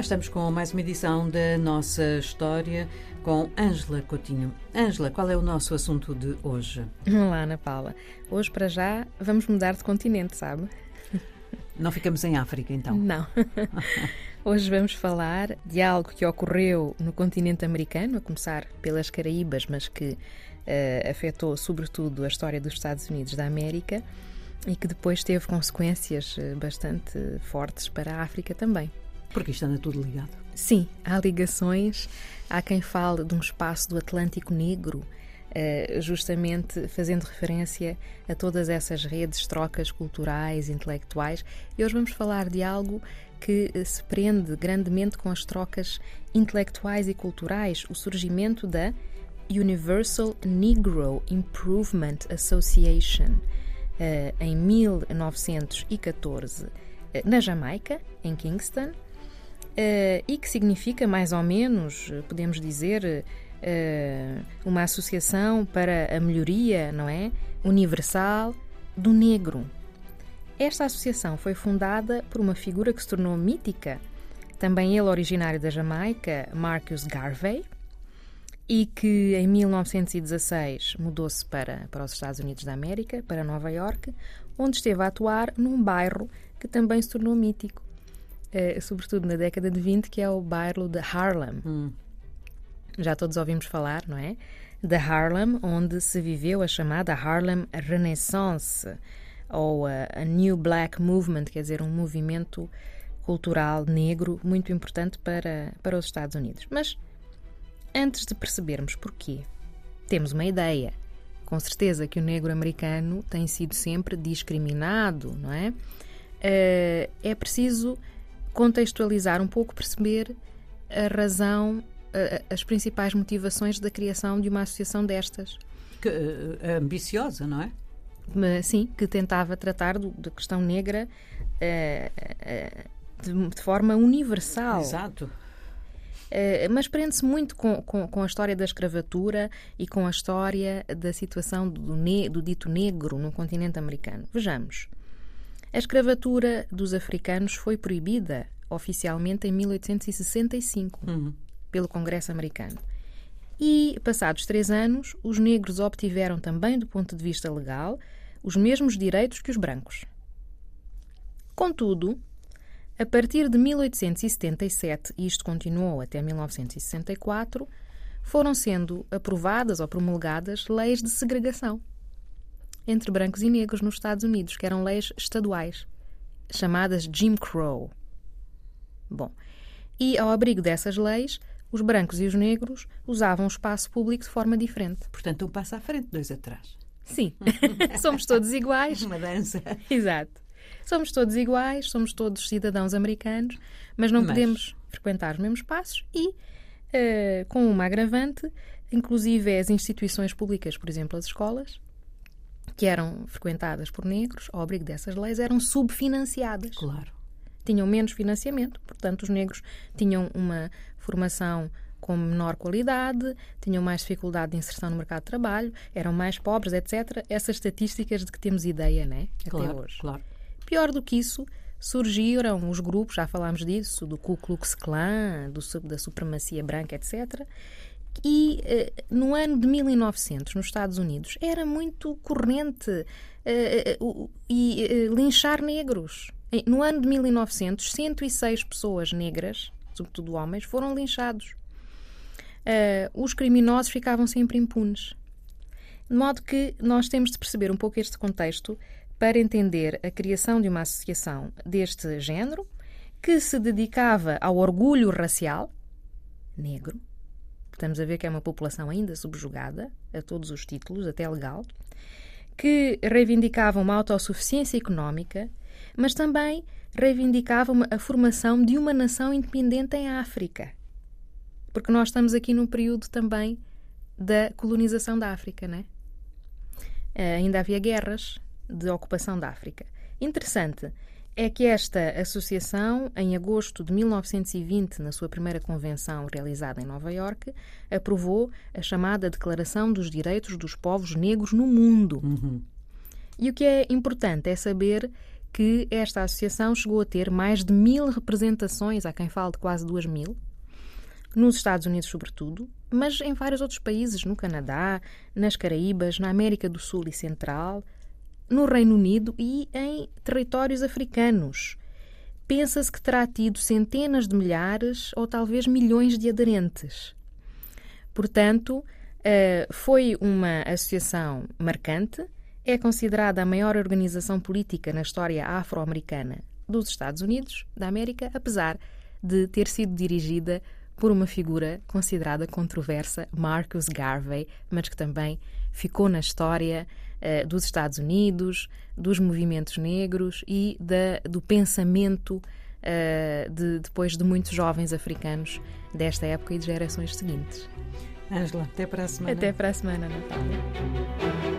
Cá estamos com mais uma edição da nossa história com Ângela Coutinho. Ângela, qual é o nosso assunto de hoje? Olá, Ana Paula. Hoje, para já, vamos mudar de continente, sabe? Não ficamos em África, então? Não. Hoje vamos falar de algo que ocorreu no continente americano, a começar pelas Caraíbas, mas que uh, afetou sobretudo a história dos Estados Unidos da América e que depois teve consequências eh, bastante fortes para a África também. Porque isto anda tudo ligado. Sim, há ligações. Há quem fale de um espaço do Atlântico Negro, eh, justamente fazendo referência a todas essas redes, trocas culturais, intelectuais. E hoje vamos falar de algo que se prende grandemente com as trocas intelectuais e culturais, o surgimento da Universal Negro Improvement Association, eh, em 1914, eh, na Jamaica, em Kingston, eh, e que significa mais ou menos, podemos dizer, uma associação para a melhoria, não é? Universal do negro. Esta associação foi fundada por uma figura que se tornou mítica, também ele originário da Jamaica, Marcus Garvey, e que em 1916 mudou-se para, para os Estados Unidos da América, para Nova York, onde esteve a atuar num bairro que também se tornou mítico, eh, sobretudo na década de 20, que é o bairro de Harlem. Hum. Já todos ouvimos falar, não é? De Harlem, onde se viveu a chamada Harlem Renaissance, ou a, a New Black Movement, quer dizer, um movimento cultural negro muito importante para, para os Estados Unidos. Mas Antes de percebermos porquê, temos uma ideia. Com certeza que o negro americano tem sido sempre discriminado, não é? Uh, é preciso contextualizar um pouco, perceber a razão, uh, as principais motivações da criação de uma associação destas. Que, uh, ambiciosa, não é? Sim, que tentava tratar da questão negra de, de, forma universal. Exato. Eh, mas prende-se muito com, com, com, a história da escravatura e com a história da situação do, ne, do dito negro no continente americano. Vejamos. A escravatura dos africanos foi proibida oficialmente em 1865 uhum. pelo Congresso americano. E, passados três anos, os negros obtiveram também, do ponto de vista legal, os mesmos direitos que os brancos. Contudo, a partir de 1877, e isto continuou até 1964, foram sendo aprovadas ou promulgadas leis de segregação entre brancos e negros nos Estados Unidos, que eram leis estaduais, chamadas Jim Crow. Bom, e ao abrigo dessas leis, os brancos e os negros usavam o espaço público de forma diferente. Portanto, um passo à frente, dois atrás. Sim, somos todos iguais. Uma dança. Exato. Somos todos iguais, somos todos cidadãos americanos, mas não mas... podemos frequentar os mesmos passos e, uh, com uma agravante, inclusive as instituições públicas, por exemplo, as escolas, que eram frequentadas por negros, ao abrigo dessas leis, eram subfinanciadas. Claro. Tinham menos financiamento, portanto, os negros tinham uma formação com menor qualidade, tinham mais dificuldade de inserção no mercado de trabalho, eram mais pobres, etc. Essas estatísticas de que temos ideia, né? Claro, Até hoje. Claro. Pior do que isso, surgiram os grupos, já falámos disso, do Ku Klux Klan, do, da supremacia branca, etc. E eh, no ano de 1900, nos Estados Unidos, era muito corrente eh, eh, e linchar negros. No ano de 1900, 106 pessoas negras, sobretudo homens, foram linchados. os criminosos ficavam sempre impunes. De modo que nós temos de perceber um pouco este contexto para entender a criação de uma associação deste género que se dedicava ao orgulho racial negro. Estamos a ver que é uma população ainda subjugada a todos os títulos, até legal, que reivindicava uma autossuficiência económica, mas também reivindicava a formação de uma nação independente em África. Porque nós estamos aqui num período também da colonização da África, né? Ainda havia guerras, de ocupação da África. Interessante é que esta associação, em agosto de 1920, na sua primeira convenção realizada em Nova Iorque, aprovou a chamada Declaração dos Direitos dos Povos Negros no Mundo. Uhum. E o que é importante é saber que esta associação chegou a ter mais de mil representações, há quem fale de quase duas mil, nos Estados Unidos, sobretudo, mas em vários outros países, no Canadá, nas Caraíbas, na América do Sul e Central, no Reino Unido e em territórios africanos. Pensa-se que terá tido centenas de milhares ou talvez milhões de aderentes. Portanto, eh, foi uma associação marcante, é considerada a maior organização política na história afro-americana dos Estados Unidos da América, apesar de ter sido dirigida por uma figura considerada controversa, Marcus Garvey, mas que também ficou na história uh, dos Estados Unidos, dos movimentos negros e da, do pensamento uh, de, depois de muitos jovens africanos desta época e de gerações seguintes. Ângela, até para a semana. Até para a semana, Natália.